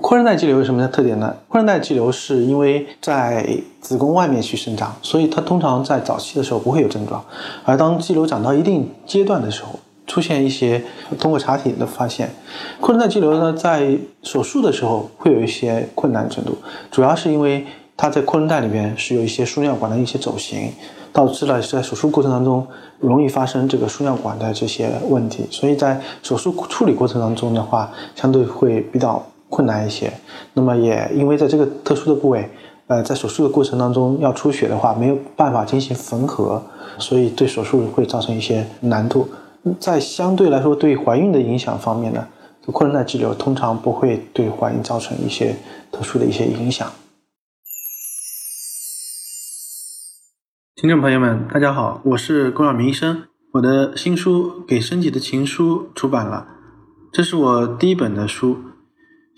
扩韧带肌瘤有什么特点呢？扩韧带肌瘤是因为在子宫外面去生长，所以它通常在早期的时候不会有症状，而当肌瘤长到一定阶段的时候，出现一些通过查体的发现，扩韧带肌瘤呢在手术的时候会有一些困难程度，主要是因为它在扩韧带里面是有一些输尿管的一些走形。导致了在手术过程当中容易发生这个输尿管的这些问题，所以在手术处理过程当中的话，相对会比较困难一些。那么也因为在这个特殊的部位，呃，在手术的过程当中要出血的话，没有办法进行缝合，所以对手术会造成一些难度。在相对来说对怀孕的影响方面呢，扩韧带肌瘤通常不会对怀孕造成一些特殊的一些影响。听众朋友们，大家好，我是龚晓明医生。我的新书《给身体的情书》出版了，这是我第一本的书。